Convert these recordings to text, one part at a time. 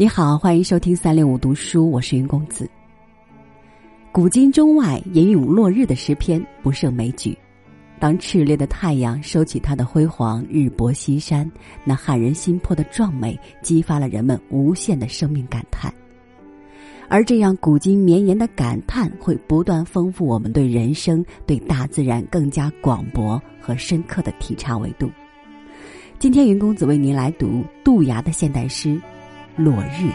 你好，欢迎收听三六五读书，我是云公子。古今中外吟咏落日的诗篇不胜枚举。当炽烈的太阳收起它的辉煌，日薄西山，那撼人心魄的壮美，激发了人们无限的生命感叹。而这样古今绵延的感叹，会不断丰富我们对人生、对大自然更加广博和深刻的体察维度。今天，云公子为您来读杜崖的现代诗。落日。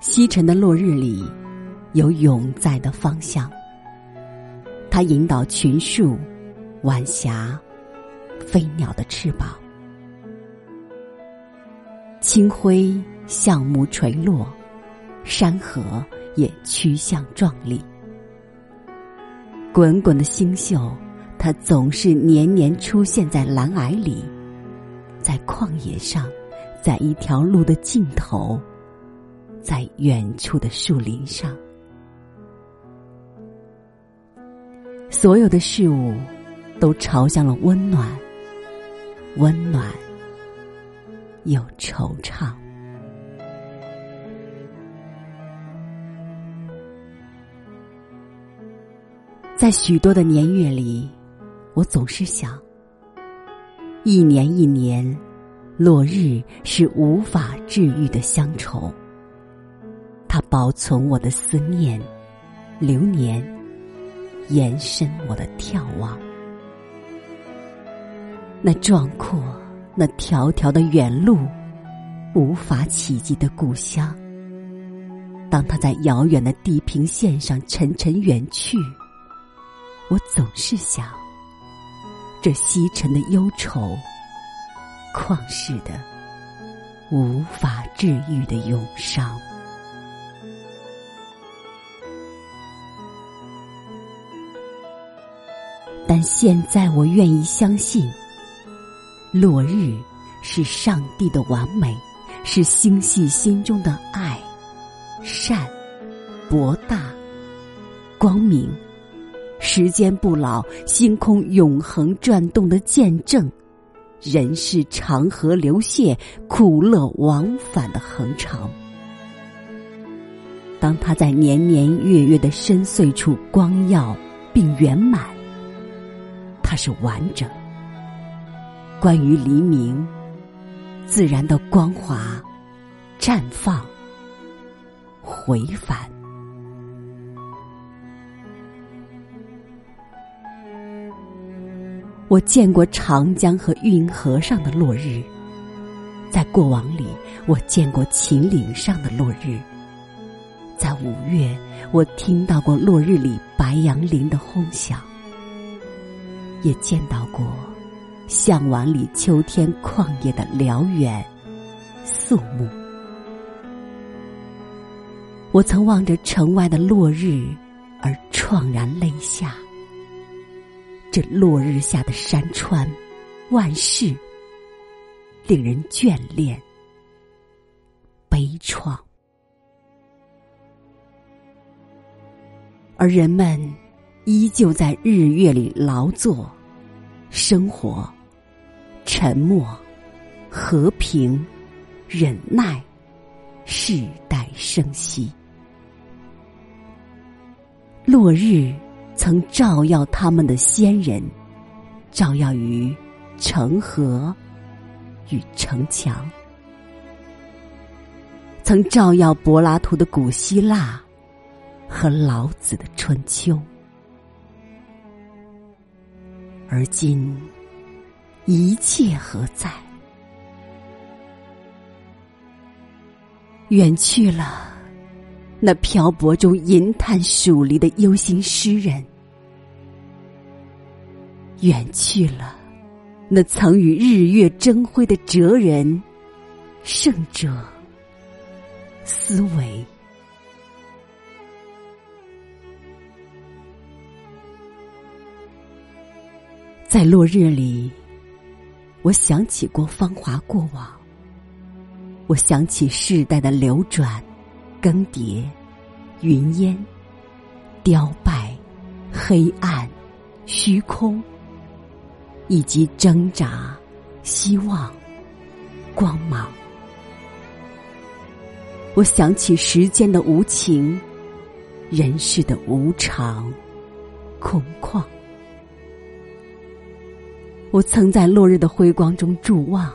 西沉的落日里。有永在的方向，它引导群树、晚霞、飞鸟的翅膀。清辉向木垂落，山河也趋向壮丽。滚滚的星宿，它总是年年出现在蓝霭里，在旷野上，在一条路的尽头，在远处的树林上。所有的事物都朝向了温暖，温暖又惆怅。在许多的年月里，我总是想，一年一年，落日是无法治愈的乡愁，它保存我的思念，流年。延伸我的眺望，那壮阔、那条条的远路，无法企及的故乡。当他在遥远的地平线上沉沉远去，我总是想，这西沉的忧愁，旷世的、无法治愈的忧伤。但现在我愿意相信，落日是上帝的完美，是星系心中的爱、善、博大、光明，时间不老，星空永恒转动的见证，人世长河流泻，苦乐往返的恒长。当他在年年月月的深邃处光耀并圆满。它是完整。关于黎明，自然的光华、绽放、回返。我见过长江和运河上的落日，在过往里，我见过秦岭上的落日。在五月，我听到过落日里白杨林的轰响。也见到过向往里秋天旷野的辽远肃穆。我曾望着城外的落日而怆然泪下。这落日下的山川、万事，令人眷恋、悲怆，而人们。依旧在日月里劳作、生活、沉默、和平、忍耐，世代生息。落日曾照耀他们的先人，照耀于城河与城墙，曾照耀柏拉图的古希腊和老子的春秋。而今，一切何在？远去了那漂泊中吟叹蜀离的忧心诗人，远去了那曾与日月争辉的哲人、圣者、思维，在落日里，我想起过芳华过往，我想起世代的流转、更迭、云烟、凋败、黑暗、虚空，以及挣扎、希望、光芒。我想起时间的无情，人世的无常、空旷。我曾在落日的辉光中伫望，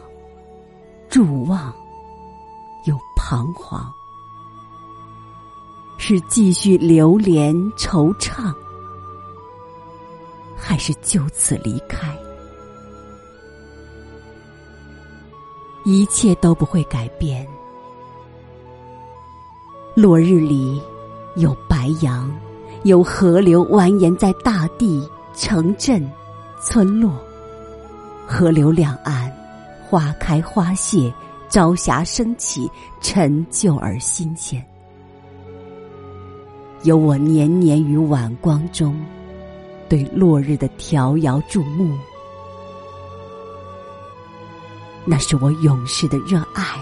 伫望，又彷徨，是继续流连惆怅，还是就此离开？一切都不会改变。落日里，有白杨，有河流蜿蜒在大地、城镇、村落。河流两岸，花开花谢，朝霞升起，陈旧而新鲜。有我年年于晚光中，对落日的迢遥注目。那是我永世的热爱，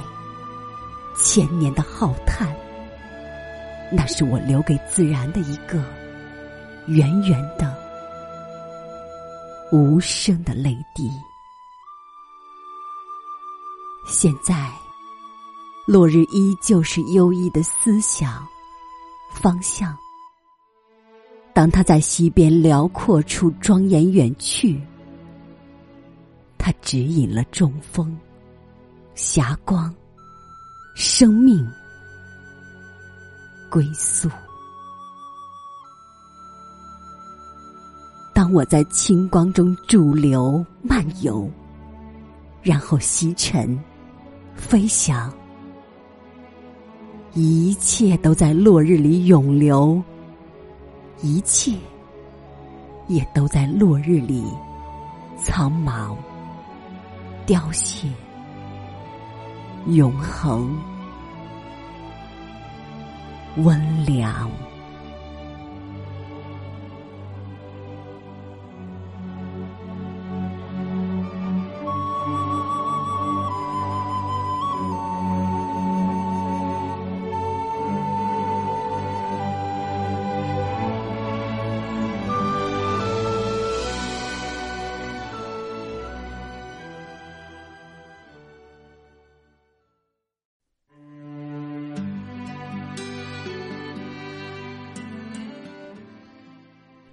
千年的浩叹。那是我留给自然的一个圆圆的、无声的泪滴。现在，落日依旧是优异的思想方向。当他在西边辽阔处庄严远去，他指引了中风、霞光、生命归宿。当我在清光中驻留漫游，然后西沉。飞翔，一切都在落日里永留，一切也都在落日里苍茫凋谢，永恒温凉。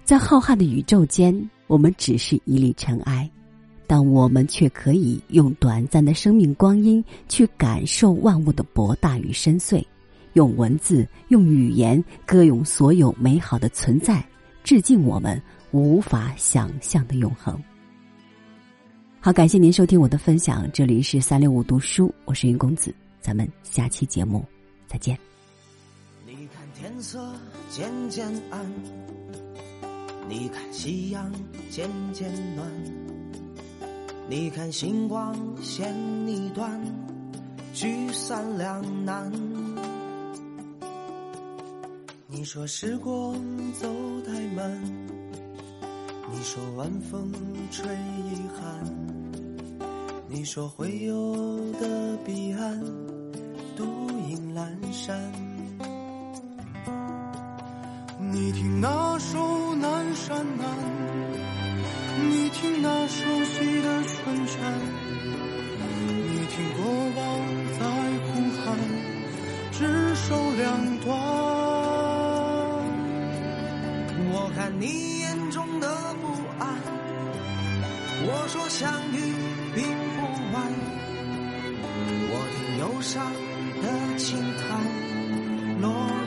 在浩瀚的宇宙间，我们只是一粒尘埃，但我们却可以用短暂的生命光阴去感受万物的博大与深邃，用文字、用语言歌咏所有美好的存在，致敬我们无法想象的永恒。好，感谢您收听我的分享，这里是三六五读书，我是云公子，咱们下期节目再见。你看天色渐渐暗。你看夕阳渐渐暖，你看星光现你短，聚散两难。你说时光走太慢，你说晚风吹遗憾，你说会有的彼岸，独影阑珊。你听那首南山南，你听那熟悉的春山，你听过往在呼喊，只手两端。我看你眼中的不安，我说相遇并不晚。我听忧伤的轻叹落。